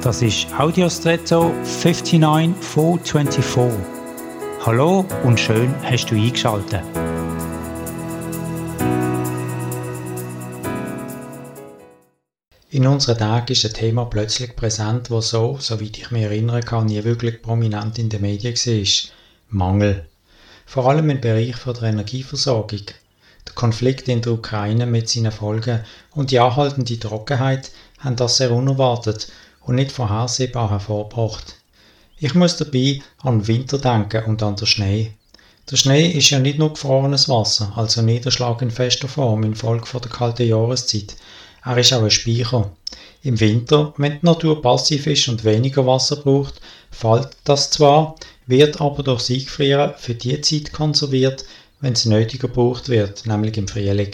Das ist Audiostretto 59424. Hallo und schön hast du eingeschaltet. In unseren Tagen ist ein Thema plötzlich präsent, das so, soweit ich mich erinnern kann, nie wirklich prominent in den Medien war. Mangel. Vor allem im Bereich der Energieversorgung. Der Konflikt in der Ukraine mit seinen Folgen und die anhaltende Trockenheit haben das sehr unerwartet und nicht vorhersehbar hervorgebracht. Ich muss dabei an den Winter denken und an den Schnee. Der Schnee ist ja nicht nur gefrorenes Wasser, also Niederschlag in fester Form infolge von der kalten Jahreszeit. Er ist auch ein Speicher. Im Winter, wenn die Natur passiv ist und weniger Wasser braucht, fällt das zwar, wird aber durch Siegfrieren für die Zeit konserviert, wenn es nötiger gebraucht wird, nämlich im Frühling.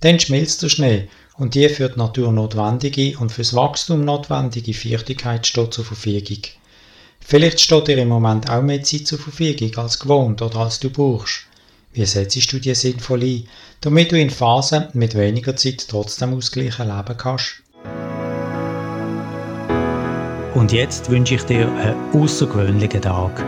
Dann schmilzt der Schnee und die für die Natur notwendige und fürs Wachstum notwendige Feuchtigkeit steht zur Verfügung. Vielleicht steht dir im Moment auch mehr Zeit zur Verfügung als gewohnt oder als du brauchst. Wie setzt du dir sinnvoll ein, damit du in Phasen mit weniger Zeit trotzdem ausgleichen leben kannst? Und jetzt wünsche ich dir einen außergewöhnlichen Tag.